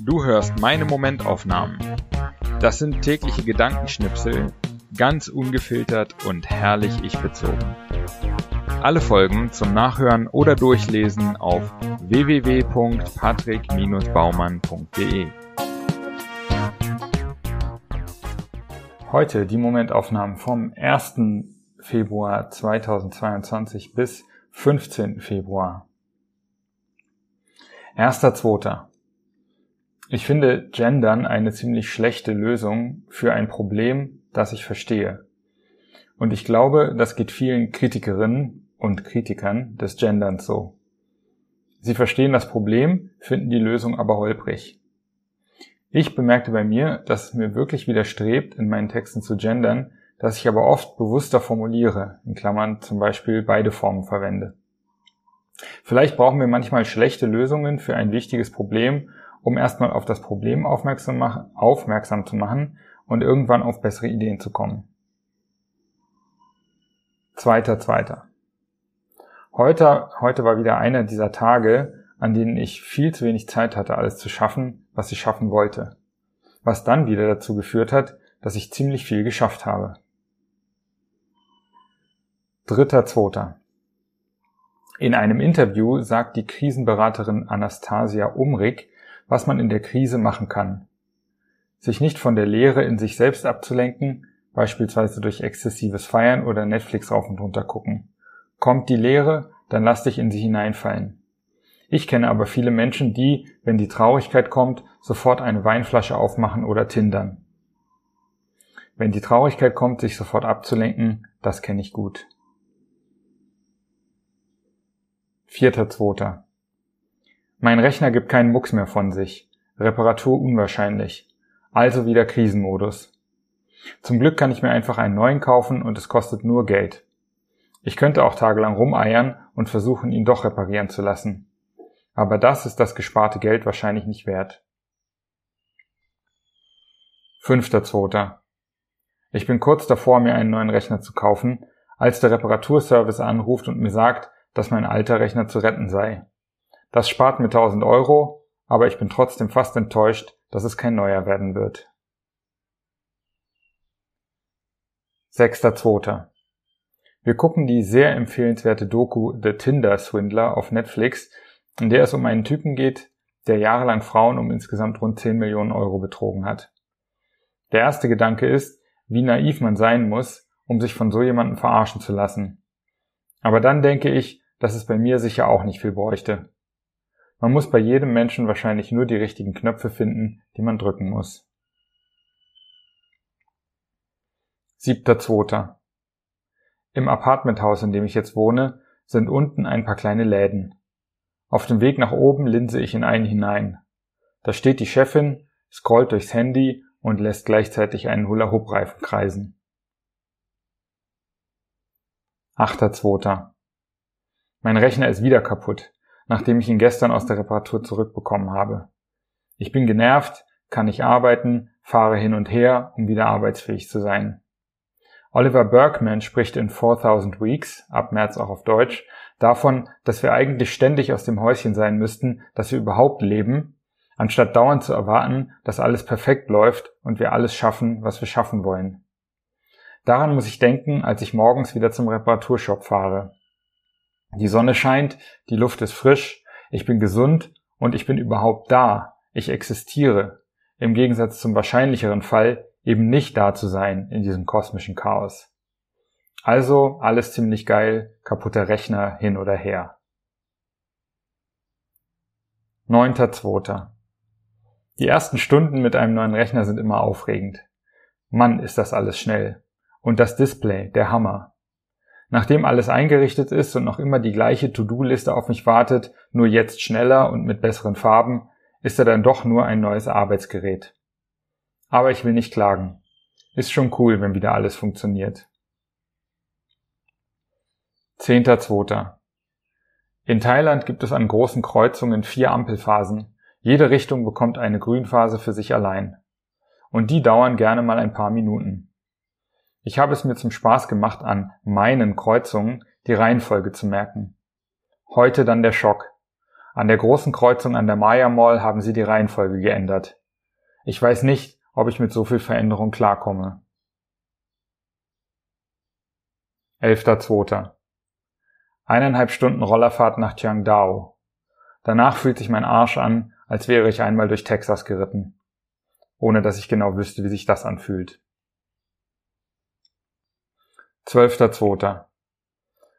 Du hörst meine Momentaufnahmen. Das sind tägliche Gedankenschnipsel, ganz ungefiltert und herrlich ich bezogen. Alle Folgen zum Nachhören oder Durchlesen auf www.patrick-baumann.de. Heute die Momentaufnahmen vom 1. Februar 2022 bis 15. Februar. 1.2. Ich finde Gendern eine ziemlich schlechte Lösung für ein Problem, das ich verstehe. Und ich glaube, das geht vielen Kritikerinnen und Kritikern des Genderns so. Sie verstehen das Problem, finden die Lösung aber holprig. Ich bemerkte bei mir, dass es mir wirklich widerstrebt, in meinen Texten zu gendern, dass ich aber oft bewusster formuliere, in Klammern zum Beispiel beide Formen verwende. Vielleicht brauchen wir manchmal schlechte Lösungen für ein wichtiges Problem um erstmal auf das Problem aufmerksam, machen, aufmerksam zu machen und irgendwann auf bessere Ideen zu kommen. Zweiter, zweiter. Heute, heute war wieder einer dieser Tage, an denen ich viel zu wenig Zeit hatte, alles zu schaffen, was ich schaffen wollte. Was dann wieder dazu geführt hat, dass ich ziemlich viel geschafft habe. Dritter, zweiter. In einem Interview sagt die Krisenberaterin Anastasia Umrig, was man in der Krise machen kann. Sich nicht von der Lehre in sich selbst abzulenken, beispielsweise durch exzessives Feiern oder Netflix rauf und runter gucken. Kommt die Lehre, dann lass dich in sie hineinfallen. Ich kenne aber viele Menschen, die, wenn die Traurigkeit kommt, sofort eine Weinflasche aufmachen oder tindern. Wenn die Traurigkeit kommt, sich sofort abzulenken, das kenne ich gut. Vierter Zweiter. Mein Rechner gibt keinen Mucks mehr von sich. Reparatur unwahrscheinlich. Also wieder Krisenmodus. Zum Glück kann ich mir einfach einen neuen kaufen und es kostet nur Geld. Ich könnte auch tagelang rumeiern und versuchen, ihn doch reparieren zu lassen. Aber das ist das gesparte Geld wahrscheinlich nicht wert. Fünfter Zweiter. Ich bin kurz davor, mir einen neuen Rechner zu kaufen, als der Reparaturservice anruft und mir sagt, dass mein alter Rechner zu retten sei. Das spart mir 1000 Euro, aber ich bin trotzdem fast enttäuscht, dass es kein neuer werden wird. 6.2. Wir gucken die sehr empfehlenswerte Doku The Tinder Swindler auf Netflix, in der es um einen Typen geht, der jahrelang Frauen um insgesamt rund 10 Millionen Euro betrogen hat. Der erste Gedanke ist, wie naiv man sein muss, um sich von so jemandem verarschen zu lassen. Aber dann denke ich, dass es bei mir sicher auch nicht viel bräuchte. Man muss bei jedem Menschen wahrscheinlich nur die richtigen Knöpfe finden, die man drücken muss. Siebter Zweiter. Im Apartmenthaus, in dem ich jetzt wohne, sind unten ein paar kleine Läden. Auf dem Weg nach oben linse ich in einen hinein. Da steht die Chefin, scrollt durchs Handy und lässt gleichzeitig einen Hula-Hoop-Reifen kreisen. Achter Zweiter. Mein Rechner ist wieder kaputt nachdem ich ihn gestern aus der Reparatur zurückbekommen habe. Ich bin genervt, kann nicht arbeiten, fahre hin und her, um wieder arbeitsfähig zu sein. Oliver Berkman spricht in 4000 Weeks, ab März auch auf Deutsch, davon, dass wir eigentlich ständig aus dem Häuschen sein müssten, dass wir überhaupt leben, anstatt dauernd zu erwarten, dass alles perfekt läuft und wir alles schaffen, was wir schaffen wollen. Daran muss ich denken, als ich morgens wieder zum Reparaturshop fahre. Die Sonne scheint, die Luft ist frisch, ich bin gesund und ich bin überhaupt da, ich existiere, im Gegensatz zum wahrscheinlicheren Fall, eben nicht da zu sein in diesem kosmischen Chaos. Also alles ziemlich geil, kaputter Rechner hin oder her. Neunter Zweiter. Die ersten Stunden mit einem neuen Rechner sind immer aufregend. Mann, ist das alles schnell. Und das Display, der Hammer. Nachdem alles eingerichtet ist und noch immer die gleiche To-Do-Liste auf mich wartet, nur jetzt schneller und mit besseren Farben, ist er dann doch nur ein neues Arbeitsgerät. Aber ich will nicht klagen. Ist schon cool, wenn wieder alles funktioniert. Zehnter Zweiter. In Thailand gibt es an großen Kreuzungen vier Ampelphasen. Jede Richtung bekommt eine Grünphase für sich allein. Und die dauern gerne mal ein paar Minuten. Ich habe es mir zum Spaß gemacht, an meinen Kreuzungen die Reihenfolge zu merken. Heute dann der Schock. An der großen Kreuzung an der Maya Mall haben sie die Reihenfolge geändert. Ich weiß nicht, ob ich mit so viel Veränderung klarkomme. 11.2. Eineinhalb Stunden Rollerfahrt nach Chiangdao. Danach fühlt sich mein Arsch an, als wäre ich einmal durch Texas geritten. Ohne dass ich genau wüsste, wie sich das anfühlt. 12.2.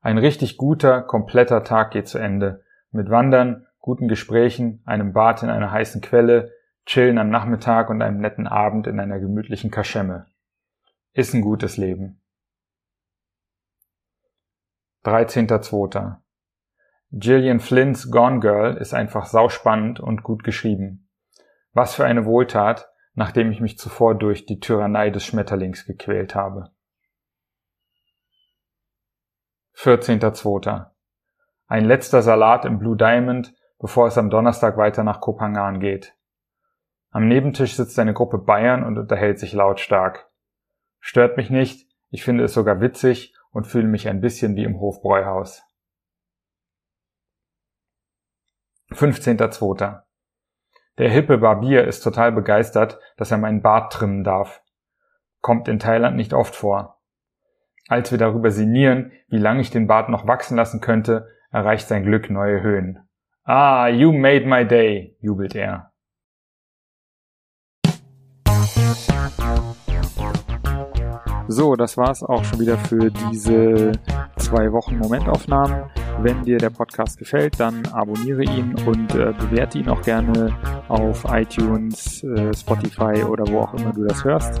Ein richtig guter, kompletter Tag geht zu Ende. Mit Wandern, guten Gesprächen, einem Bad in einer heißen Quelle, Chillen am Nachmittag und einem netten Abend in einer gemütlichen Kaschemme. Ist ein gutes Leben. 13.2. Gillian Flynn's Gone Girl ist einfach sauspannend und gut geschrieben. Was für eine Wohltat, nachdem ich mich zuvor durch die Tyrannei des Schmetterlings gequält habe. 14.2. Ein letzter Salat im Blue Diamond, bevor es am Donnerstag weiter nach Kopangan geht. Am Nebentisch sitzt eine Gruppe Bayern und unterhält sich lautstark. Stört mich nicht, ich finde es sogar witzig und fühle mich ein bisschen wie im Hofbräuhaus. 15.2. Der hippe Barbier ist total begeistert, dass er meinen Bart trimmen darf. Kommt in Thailand nicht oft vor. Als wir darüber sinnieren, wie lange ich den Bart noch wachsen lassen könnte, erreicht sein Glück neue Höhen. Ah, you made my day, jubelt er. So, das war's auch schon wieder für diese zwei Wochen Momentaufnahmen. Wenn dir der Podcast gefällt, dann abonniere ihn und äh, bewerte ihn auch gerne auf iTunes, äh, Spotify oder wo auch immer du das hörst.